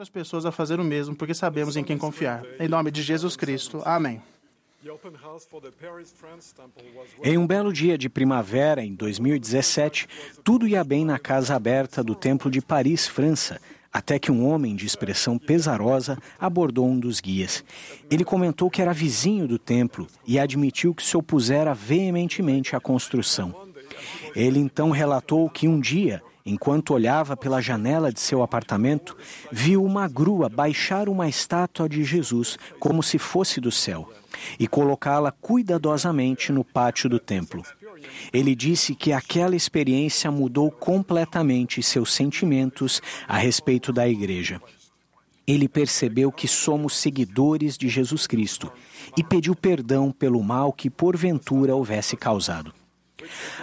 outras pessoas a fazer o mesmo, porque sabemos em quem confiar. Em nome de Jesus Cristo. Amém. Em um belo dia de primavera, em 2017, tudo ia bem na casa aberta do Templo de Paris, França, até que um homem de expressão pesarosa abordou um dos guias. Ele comentou que era vizinho do templo e admitiu que se opusera veementemente à construção. Ele então relatou que um dia, enquanto olhava pela janela de seu apartamento, viu uma grua baixar uma estátua de Jesus como se fosse do céu e colocá-la cuidadosamente no pátio do templo. Ele disse que aquela experiência mudou completamente seus sentimentos a respeito da igreja. Ele percebeu que somos seguidores de Jesus Cristo e pediu perdão pelo mal que porventura houvesse causado.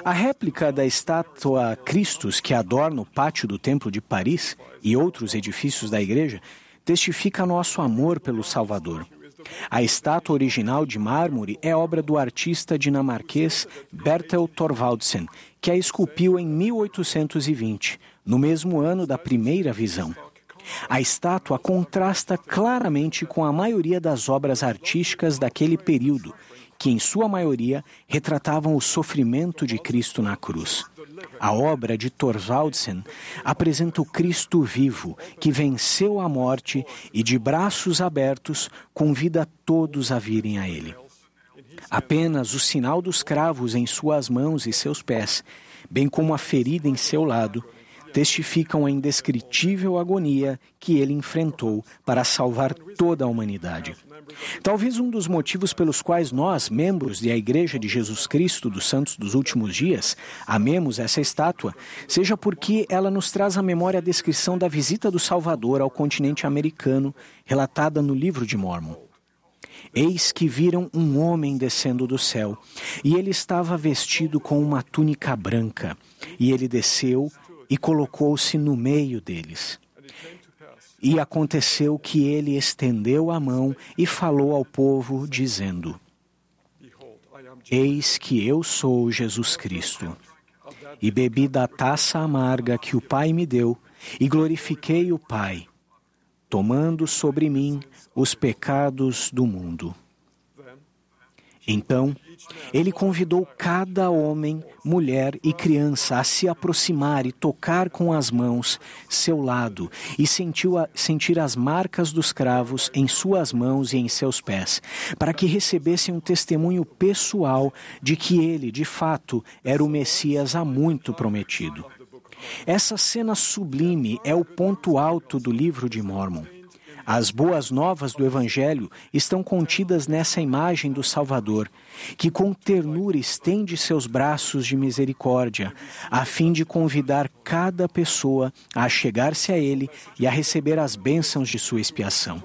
A réplica da estátua Cristos que adorna o pátio do Templo de Paris e outros edifícios da igreja testifica nosso amor pelo Salvador. A estátua original de mármore é obra do artista dinamarquês Bertel Thorvaldsen, que a esculpiu em 1820, no mesmo ano da primeira visão. A estátua contrasta claramente com a maioria das obras artísticas daquele período, que em sua maioria retratavam o sofrimento de Cristo na cruz. A obra de Thorvaldsen apresenta o Cristo vivo, que venceu a morte e, de braços abertos, convida todos a virem a Ele. Apenas o sinal dos cravos em suas mãos e seus pés, bem como a ferida em seu lado, testificam a indescritível agonia que ele enfrentou para salvar toda a humanidade. Talvez um dos motivos pelos quais nós, membros da Igreja de Jesus Cristo dos Santos dos Últimos Dias, amemos essa estátua, seja porque ela nos traz à memória a descrição da visita do Salvador ao continente americano, relatada no livro de Mormon. Eis que viram um homem descendo do céu, e ele estava vestido com uma túnica branca, e ele desceu e colocou-se no meio deles. E aconteceu que ele estendeu a mão e falou ao povo, dizendo: Eis que eu sou Jesus Cristo. E bebi da taça amarga que o Pai me deu, e glorifiquei o Pai, tomando sobre mim os pecados do mundo. Então, ele convidou cada homem, mulher e criança a se aproximar e tocar com as mãos seu lado e sentiu a, sentir as marcas dos cravos em suas mãos e em seus pés, para que recebessem um testemunho pessoal de que ele, de fato, era o Messias há muito prometido. Essa cena sublime é o ponto alto do livro de Mormon. As boas novas do Evangelho estão contidas nessa imagem do Salvador, que com ternura estende seus braços de misericórdia, a fim de convidar cada pessoa a chegar-se a Ele e a receber as bênçãos de sua expiação.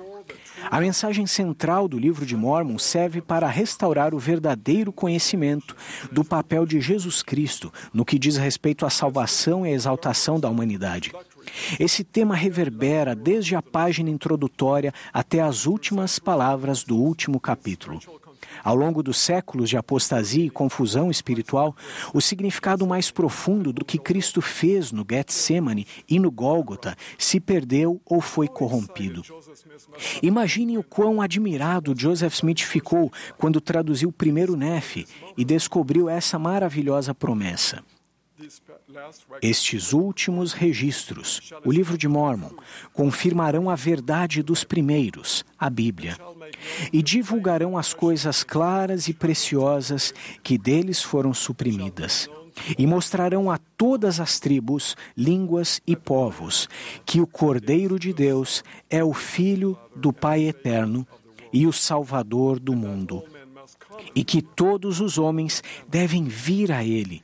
A mensagem central do livro de Mormon serve para restaurar o verdadeiro conhecimento do papel de Jesus Cristo no que diz respeito à salvação e à exaltação da humanidade. Esse tema reverbera desde a página introdutória até as últimas palavras do último capítulo. Ao longo dos séculos de apostasia e confusão espiritual, o significado mais profundo do que Cristo fez no Getsemane e no Gólgota se perdeu ou foi corrompido. Imagine o quão admirado Joseph Smith ficou quando traduziu o primeiro Nefe e descobriu essa maravilhosa promessa. Estes últimos registros, o livro de Mormon, confirmarão a verdade dos primeiros, a Bíblia, e divulgarão as coisas claras e preciosas que deles foram suprimidas. E mostrarão a todas as tribos, línguas e povos que o Cordeiro de Deus é o Filho do Pai Eterno e o Salvador do mundo, e que todos os homens devem vir a Ele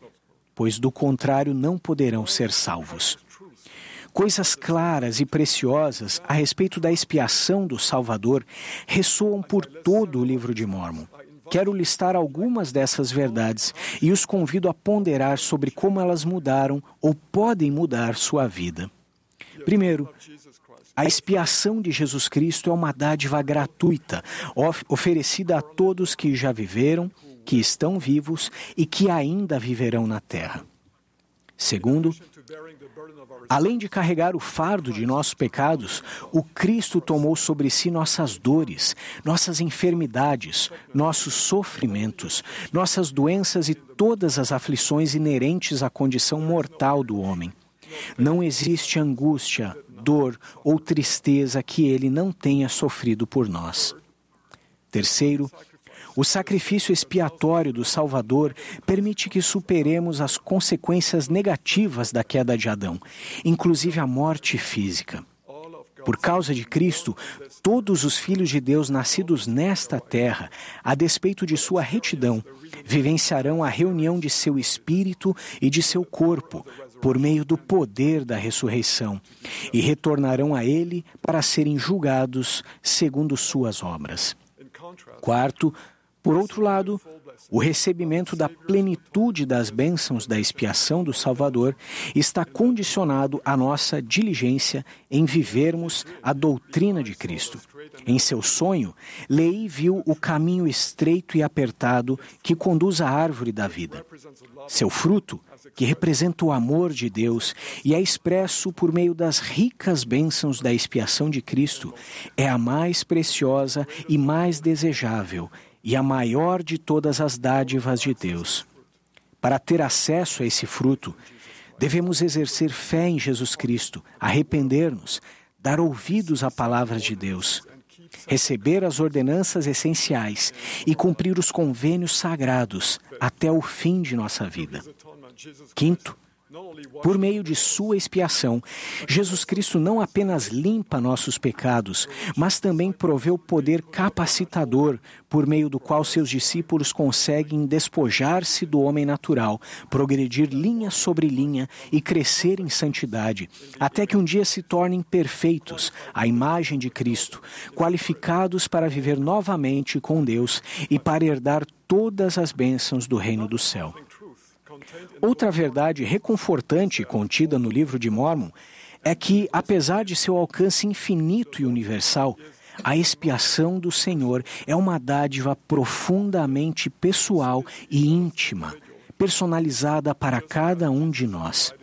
pois do contrário não poderão ser salvos. Coisas claras e preciosas a respeito da expiação do Salvador ressoam por todo o livro de Mormon. Quero listar algumas dessas verdades e os convido a ponderar sobre como elas mudaram ou podem mudar sua vida. Primeiro, a expiação de Jesus Cristo é uma dádiva gratuita, of oferecida a todos que já viveram, que estão vivos e que ainda viverão na terra. Segundo, Além de carregar o fardo de nossos pecados, o Cristo tomou sobre si nossas dores, nossas enfermidades, nossos sofrimentos, nossas doenças e todas as aflições inerentes à condição mortal do homem. Não existe angústia, dor ou tristeza que ele não tenha sofrido por nós. Terceiro, o sacrifício expiatório do Salvador permite que superemos as consequências negativas da queda de Adão, inclusive a morte física. Por causa de Cristo, todos os filhos de Deus nascidos nesta terra, a despeito de sua retidão, vivenciarão a reunião de seu espírito e de seu corpo, por meio do poder da ressurreição, e retornarão a Ele para serem julgados segundo suas obras. Quarto, por outro lado, o recebimento da plenitude das bênçãos da expiação do Salvador está condicionado à nossa diligência em vivermos a doutrina de Cristo. Em seu sonho, Lei viu o caminho estreito e apertado que conduz à árvore da vida. Seu fruto, que representa o amor de Deus e é expresso por meio das ricas bênçãos da expiação de Cristo, é a mais preciosa e mais desejável e a maior de todas as dádivas de Deus. Para ter acesso a esse fruto, devemos exercer fé em Jesus Cristo, arrepender-nos, dar ouvidos à palavra de Deus, receber as ordenanças essenciais e cumprir os convênios sagrados até o fim de nossa vida. Quinto, por meio de sua expiação, Jesus Cristo não apenas limpa nossos pecados, mas também provê o poder capacitador por meio do qual seus discípulos conseguem despojar-se do homem natural, progredir linha sobre linha e crescer em santidade, até que um dia se tornem perfeitos, à imagem de Cristo, qualificados para viver novamente com Deus e para herdar todas as bênçãos do reino do céu. Outra verdade reconfortante contida no livro de Mormon é que, apesar de seu alcance infinito e universal, a expiação do Senhor é uma dádiva profundamente pessoal e íntima, personalizada para cada um de nós.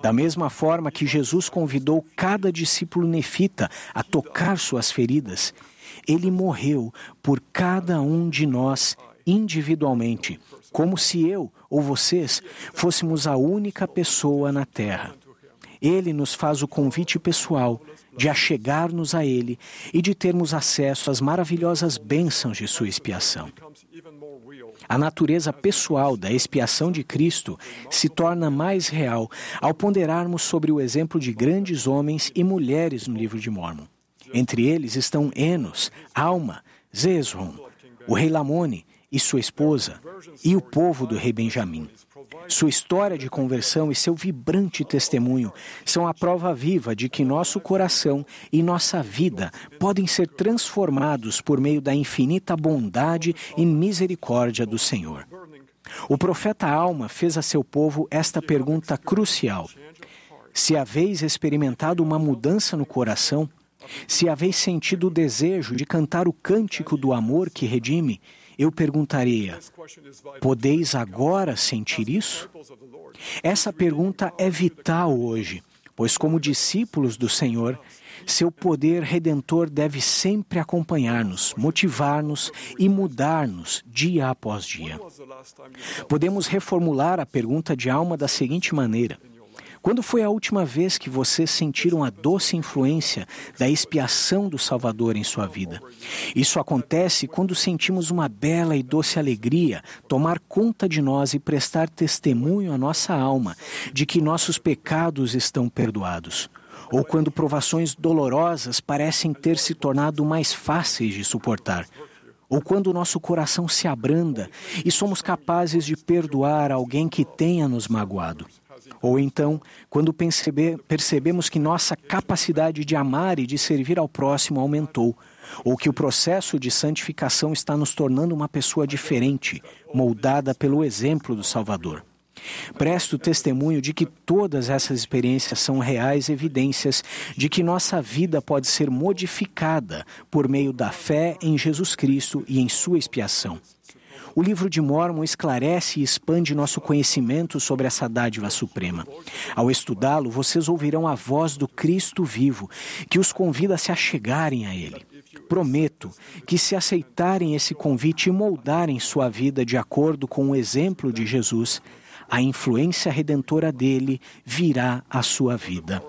Da mesma forma que Jesus convidou cada discípulo nefita a tocar suas feridas, ele morreu por cada um de nós individualmente, como se eu ou vocês fôssemos a única pessoa na Terra. Ele nos faz o convite pessoal de achegar-nos a Ele e de termos acesso às maravilhosas bênçãos de sua expiação. A natureza pessoal da expiação de Cristo se torna mais real ao ponderarmos sobre o exemplo de grandes homens e mulheres no livro de Mormon. Entre eles estão Enos, Alma, Zezron, o rei Lamone, e sua esposa e o povo do rei Benjamim. Sua história de conversão e seu vibrante testemunho são a prova viva de que nosso coração e nossa vida podem ser transformados por meio da infinita bondade e misericórdia do Senhor. O profeta Alma fez a seu povo esta pergunta crucial: Se haveis experimentado uma mudança no coração, se haveis sentido o desejo de cantar o cântico do amor que redime, eu perguntaria: podeis agora sentir isso? Essa pergunta é vital hoje, pois, como discípulos do Senhor, seu poder redentor deve sempre acompanhar-nos, motivar-nos e mudar-nos dia após dia. Podemos reformular a pergunta de alma da seguinte maneira: quando foi a última vez que vocês sentiram a doce influência da expiação do Salvador em sua vida? Isso acontece quando sentimos uma bela e doce alegria tomar conta de nós e prestar testemunho à nossa alma de que nossos pecados estão perdoados ou quando provações dolorosas parecem ter se tornado mais fáceis de suportar, ou quando nosso coração se abranda e somos capazes de perdoar alguém que tenha nos magoado. Ou então, quando percebemos que nossa capacidade de amar e de servir ao próximo aumentou, ou que o processo de santificação está nos tornando uma pessoa diferente, moldada pelo exemplo do Salvador. Presto testemunho de que todas essas experiências são reais evidências de que nossa vida pode ser modificada por meio da fé em Jesus Cristo e em sua expiação. O livro de Mormon esclarece e expande nosso conhecimento sobre essa dádiva suprema. Ao estudá-lo, vocês ouvirão a voz do Cristo vivo, que os convida a se achegarem a Ele. Prometo que, se aceitarem esse convite e moldarem sua vida de acordo com o exemplo de Jesus, a influência redentora dele virá à sua vida.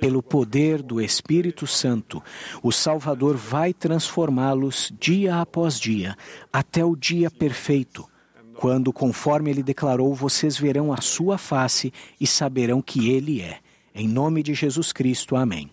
Pelo poder do Espírito Santo, o Salvador vai transformá-los dia após dia, até o dia perfeito, quando, conforme ele declarou, vocês verão a sua face e saberão que ele é. Em nome de Jesus Cristo, amém.